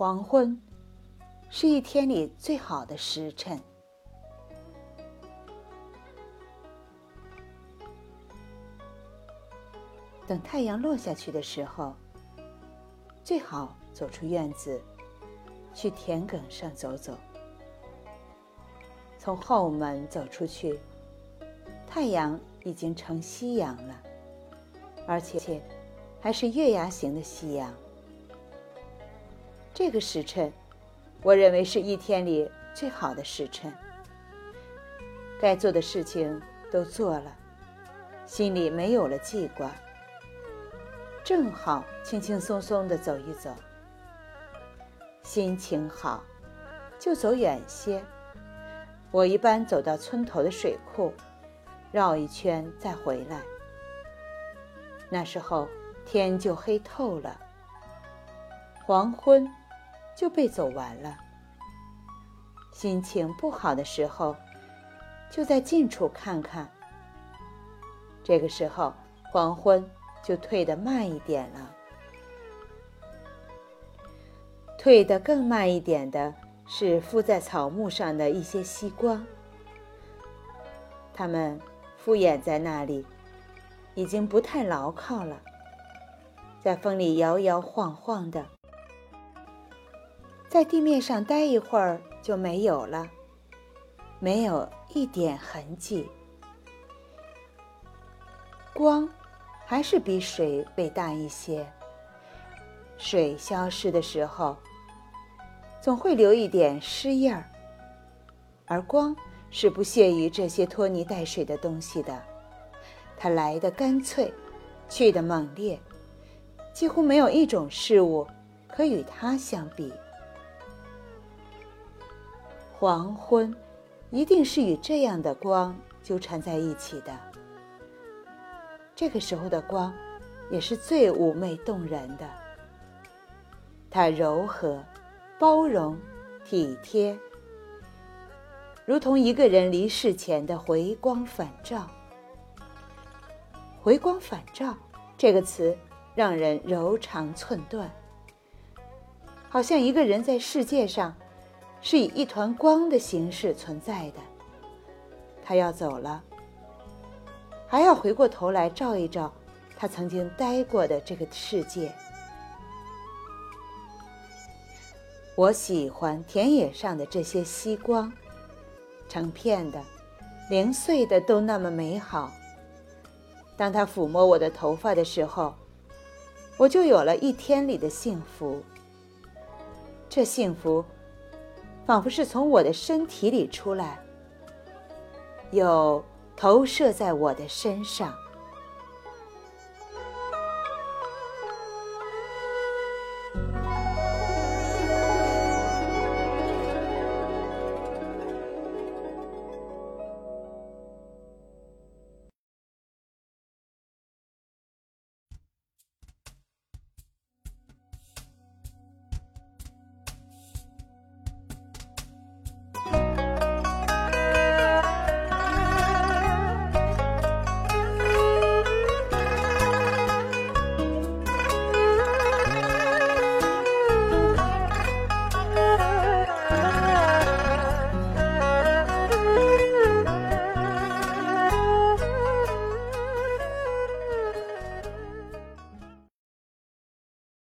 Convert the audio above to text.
黄昏是一天里最好的时辰。等太阳落下去的时候，最好走出院子，去田埂上走走。从后门走出去，太阳已经成夕阳了，而且还是月牙形的夕阳。这个时辰，我认为是一天里最好的时辰。该做的事情都做了，心里没有了记挂。正好轻轻松松的走一走，心情好，就走远些。我一般走到村头的水库，绕一圈再回来。那时候天就黑透了，黄昏就被走完了。心情不好的时候，就在近处看看。这个时候黄昏。就退得慢一点了。退得更慢一点的是敷在草木上的一些夕光，它们敷衍在那里，已经不太牢靠了，在风里摇摇晃晃的，在地面上待一会儿就没有了，没有一点痕迹。光。还是比水伟大一些。水消失的时候，总会留一点湿印儿，而光是不屑于这些拖泥带水的东西的。它来的干脆，去的猛烈，几乎没有一种事物可与它相比。黄昏，一定是与这样的光纠缠在一起的。这个时候的光，也是最妩媚动人的。它柔和、包容、体贴，如同一个人离世前的回光返照。回光返照这个词让人柔肠寸断，好像一个人在世界上是以一团光的形式存在的。他要走了。还要回过头来照一照他曾经待过的这个世界。我喜欢田野上的这些夕光，成片的、零碎的，都那么美好。当他抚摸我的头发的时候，我就有了一天里的幸福。这幸福，仿佛是从我的身体里出来，又。投射在我的身上。